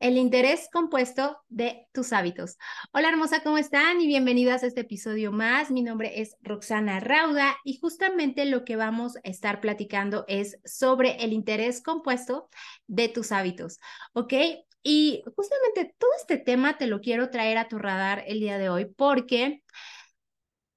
El interés compuesto de tus hábitos. Hola hermosa, ¿cómo están? Y bienvenidas a este episodio más. Mi nombre es Roxana Rauda y justamente lo que vamos a estar platicando es sobre el interés compuesto de tus hábitos, ¿ok? Y justamente todo este tema te lo quiero traer a tu radar el día de hoy porque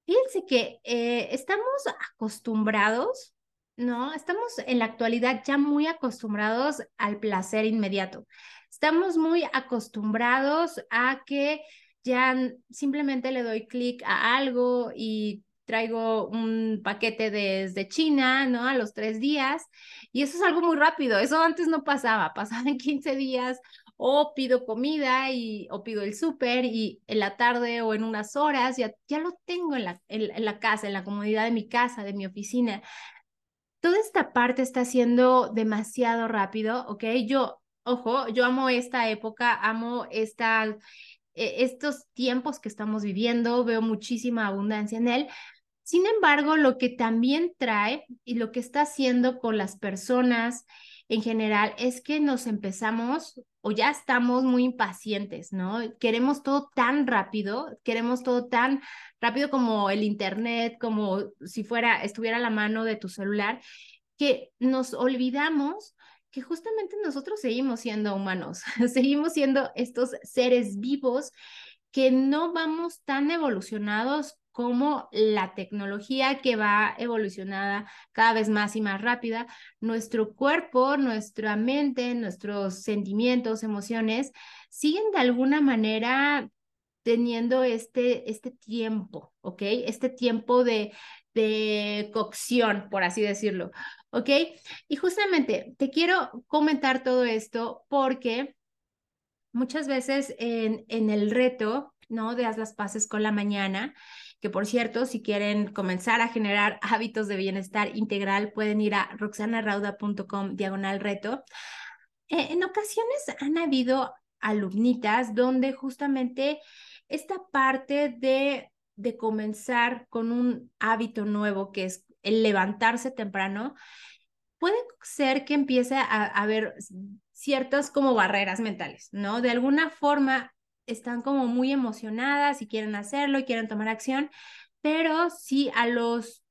fíjense que eh, estamos acostumbrados ¿no? Estamos en la actualidad ya muy acostumbrados al placer inmediato. Estamos muy acostumbrados a que ya simplemente le doy clic a algo y traigo un paquete desde China, ¿no? A los tres días. Y eso es algo muy rápido. Eso antes no pasaba. Pasaba en 15 días o pido comida y, o pido el súper y en la tarde o en unas horas ya, ya lo tengo en la, en la casa, en la comodidad de mi casa, de mi oficina. Toda esta parte está siendo demasiado rápido, ¿ok? Yo ojo, yo amo esta época, amo esta, e, estos tiempos que estamos viviendo, veo muchísima abundancia en él. Sin embargo, lo que también trae y lo que está haciendo con las personas en general es que nos empezamos o ya estamos muy impacientes, ¿no? Queremos todo tan rápido, queremos todo tan rápido como el internet, como si fuera estuviera a la mano de tu celular, que nos olvidamos que justamente nosotros seguimos siendo humanos, seguimos siendo estos seres vivos que no vamos tan evolucionados como la tecnología que va evolucionada cada vez más y más rápida. Nuestro cuerpo, nuestra mente, nuestros sentimientos, emociones siguen de alguna manera teniendo este, este tiempo, ¿ok? Este tiempo de, de cocción, por así decirlo. ¿ok? Y justamente te quiero comentar todo esto porque muchas veces en, en el reto, ¿no? De haz las paces con la mañana, que por cierto, si quieren comenzar a generar hábitos de bienestar integral, pueden ir a roxanarauda.com diagonal reto. Eh, en ocasiones han habido alumnitas donde justamente esta parte de, de comenzar con un hábito nuevo que es el levantarse temprano, puede ser que empiece a, haber ciertas como barreras mentales, ¿no? De alguna forma están como muy emocionadas y quieren hacerlo y quieren tomar acción, pero si a los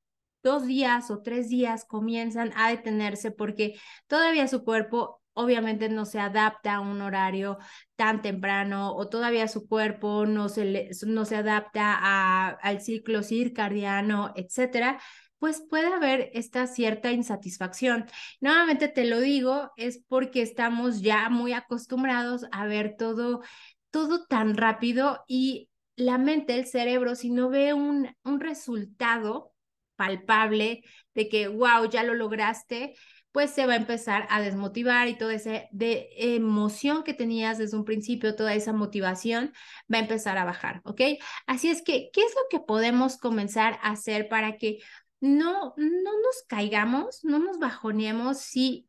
dos días o tres días comienzan a detenerse porque todavía su cuerpo obviamente no se adapta a un horario tan temprano o todavía su cuerpo no se, no se adapta a, al ciclo circadiano, etcétera, pues puede haber esta cierta insatisfacción. Nuevamente te lo digo, es porque estamos ya muy acostumbrados a ver todo, todo tan rápido y la mente, el cerebro, si no ve un, un resultado palpable de que, wow, ya lo lograste, pues se va a empezar a desmotivar y toda esa de emoción que tenías desde un principio, toda esa motivación va a empezar a bajar, ¿ok? Así es que, ¿qué es lo que podemos comenzar a hacer para que no, no nos caigamos, no nos bajoneemos si,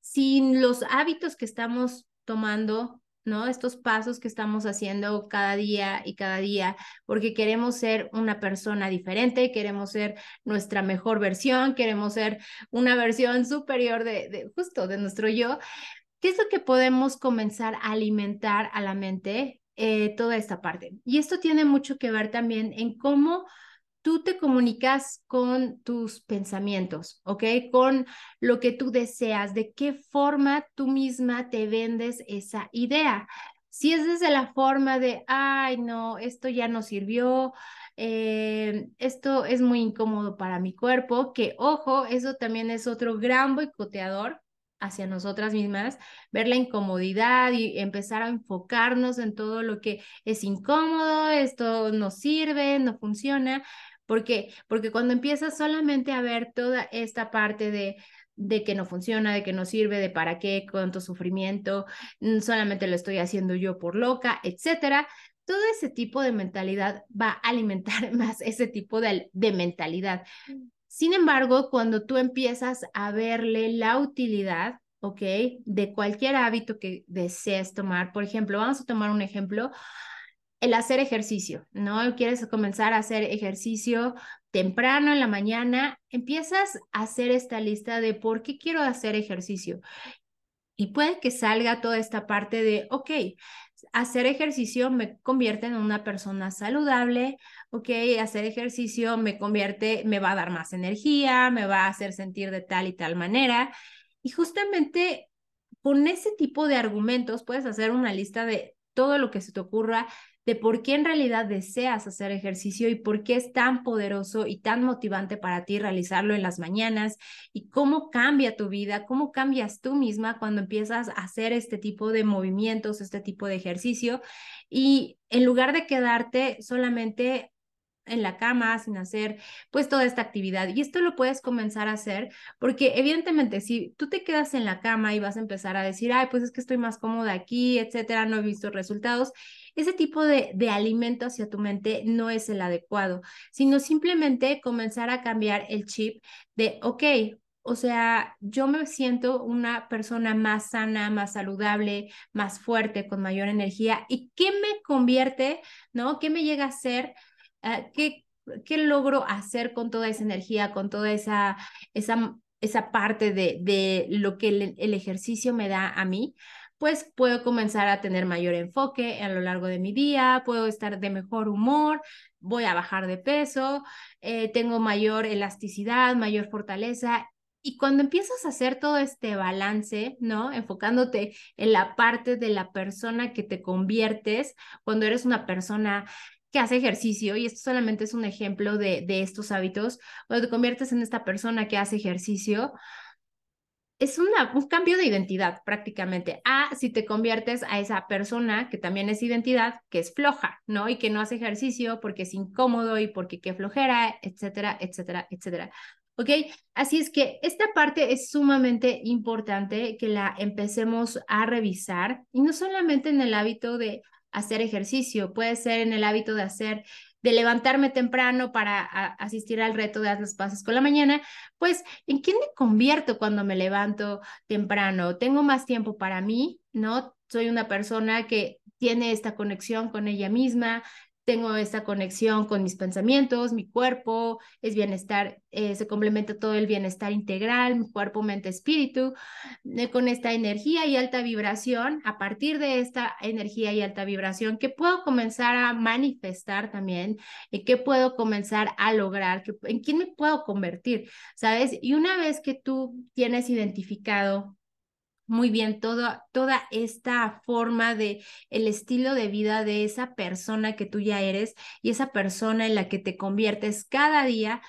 sin los hábitos que estamos tomando, ¿no? Estos pasos que estamos haciendo cada día y cada día, porque queremos ser una persona diferente, queremos ser nuestra mejor versión, queremos ser una versión superior de, justo de nuestro yo. ¿Qué es lo que podemos comenzar a alimentar a la mente? Eh, toda esta parte. Y esto tiene mucho que ver también en cómo tú te comunicas con tus pensamientos, ¿ok? Con lo que tú deseas, de qué forma tú misma te vendes esa idea. Si es desde la forma de, ay, no, esto ya no sirvió, eh, esto es muy incómodo para mi cuerpo, que ojo, eso también es otro gran boicoteador hacia nosotras mismas, ver la incomodidad y empezar a enfocarnos en todo lo que es incómodo, esto no sirve, no funciona, ¿Por qué? Porque cuando empiezas solamente a ver toda esta parte de, de que no funciona, de que no sirve, de para qué, cuánto sufrimiento, mm, solamente lo estoy haciendo yo por loca, etcétera, todo ese tipo de mentalidad va a alimentar más ese tipo de, de mentalidad. Sin embargo, cuando tú empiezas a verle la utilidad, ¿ok? De cualquier hábito que desees tomar, por ejemplo, vamos a tomar un ejemplo, el hacer ejercicio, ¿no? Quieres comenzar a hacer ejercicio temprano en la mañana, empiezas a hacer esta lista de por qué quiero hacer ejercicio. Y puede que salga toda esta parte de, ok, hacer ejercicio me convierte en una persona saludable, ok, hacer ejercicio me convierte, me va a dar más energía, me va a hacer sentir de tal y tal manera. Y justamente con ese tipo de argumentos puedes hacer una lista de todo lo que se te ocurra de por qué en realidad deseas hacer ejercicio y por qué es tan poderoso y tan motivante para ti realizarlo en las mañanas y cómo cambia tu vida, cómo cambias tú misma cuando empiezas a hacer este tipo de movimientos, este tipo de ejercicio. Y en lugar de quedarte solamente en la cama sin hacer pues toda esta actividad. Y esto lo puedes comenzar a hacer porque evidentemente si tú te quedas en la cama y vas a empezar a decir, ay, pues es que estoy más cómoda aquí, etcétera, no he visto resultados, ese tipo de, de alimento hacia tu mente no es el adecuado, sino simplemente comenzar a cambiar el chip de, ok, o sea, yo me siento una persona más sana, más saludable, más fuerte, con mayor energía. ¿Y qué me convierte, no? ¿Qué me llega a ser? Ah, ¿qué, ¿Qué logro hacer con toda esa energía, con toda esa, esa, esa parte de, de lo que el, ejercicio me da a mí? pues puedo comenzar a tener mayor enfoque a lo largo de mi día, puedo estar de mejor humor, voy a bajar de peso, eh, tengo mayor elasticidad, mayor fortaleza. Y cuando empiezas a hacer todo este balance, ¿no? Enfocándote en la parte de la persona que te conviertes, cuando eres una persona hace ejercicio, y esto solamente es un ejemplo de, estos hábitos, cuando te conviertes en esta persona que hace ejercicio, es una, un cambio de identidad prácticamente. A si te conviertes a esa persona que también es identidad, que es floja, ¿no? Y que no hace ejercicio porque es incómodo y porque qué flojera, etcétera, etcétera, etcétera. ¿Ok? Así es que esta parte es sumamente importante que la empecemos a revisar y no solamente en el hábito de hacer ejercicio, puede ser en el hábito de hacer de levantarme temprano para asistir al reto de las pases con la mañana, pues ¿en quién me convierto cuando me levanto temprano? Tengo más tiempo para mí, ¿no? Soy una persona que tiene esta conexión con ella misma, tengo esta conexión con mis pensamientos, mi cuerpo, es bienestar, eh, se complementa todo el bienestar integral, mi cuerpo, mente, espíritu, eh, con esta energía y alta vibración, a partir de esta energía y alta vibración, que puedo comenzar a manifestar también, y qué puedo comenzar a lograr, en quién me puedo convertir, ¿sabes? Y una vez que tú tienes identificado muy bien toda, toda esta forma de el estilo de vida de esa persona que tú ya eres y esa persona en la que te conviertes cada día,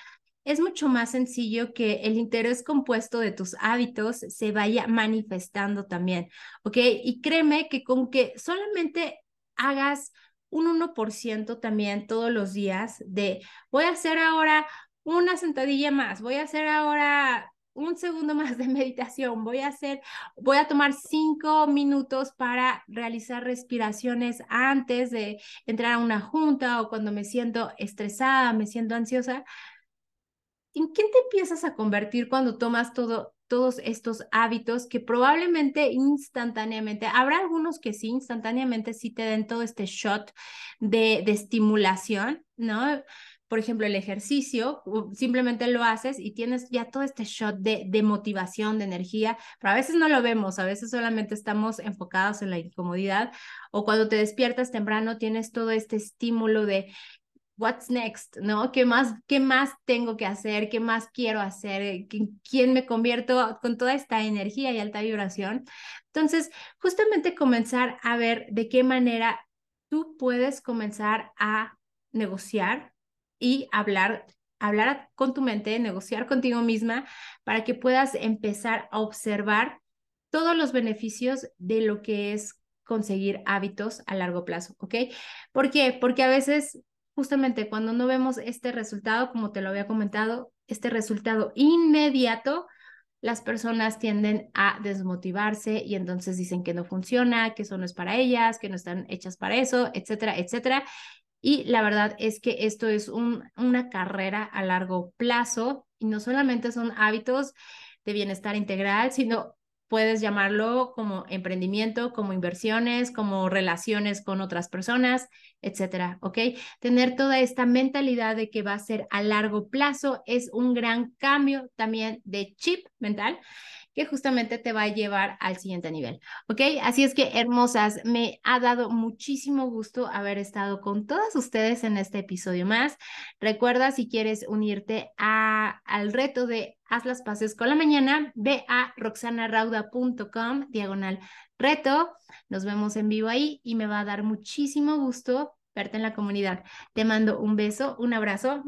es mucho más sencillo que el interés compuesto de tus hábitos se vaya manifestando también, ¿ok? Y créeme que con que solamente hagas un 1% también todos los días de voy a hacer ahora una sentadilla más, voy a hacer ahora un segundo más de meditación, voy a hacer, voy a tomar cinco minutos para realizar respiraciones antes de entrar a una junta o cuando me siento estresada, me siento ansiosa. ¿En quién te empiezas a convertir cuando tomas todo, todos estos hábitos que probablemente instantáneamente, habrá algunos que sí, instantáneamente sí te den todo este shot de, de estimulación, ¿no? Por ejemplo, el ejercicio, simplemente lo haces y tienes ya todo este shot de, de, motivación, de energía, pero a veces no lo vemos, a veces solamente estamos enfocados en la incomodidad o cuando te despiertas temprano tienes todo este estímulo de what's next, ¿no? ¿Qué más, qué más tengo que hacer? ¿Qué más quiero hacer? ¿Quién me convierto con toda esta energía y alta vibración? Entonces, justamente comenzar a ver de qué manera tú puedes comenzar a negociar y hablar, hablar con tu mente, negociar contigo misma para que puedas empezar a observar todos los beneficios de lo que es conseguir hábitos a largo plazo, ¿ok? ¿Por qué? Porque a veces, justamente cuando no vemos este resultado, como te lo había comentado, este resultado inmediato, las personas tienden a desmotivarse y entonces dicen que no funciona, que eso no es para ellas, que no están hechas para eso, etcétera, etcétera. Y la verdad es que esto es un, una carrera a largo plazo y no solamente son hábitos de bienestar integral, sino puedes llamarlo como emprendimiento, como inversiones, como relaciones con otras personas, etcétera, ¿ok? Tener toda esta mentalidad de que va a ser a largo plazo es un gran cambio también de chip mental que justamente te va a llevar al siguiente nivel, ¿ok? Así es que, hermosas, me ha dado muchísimo gusto haber estado con todas ustedes en este episodio más. Recuerda, si quieres unirte a, al reto de Haz las paces con la mañana, ve a roxanarauda.com, diagonal reto. Nos vemos en vivo ahí y me va a dar muchísimo gusto verte en la comunidad. Te mando un beso, un abrazo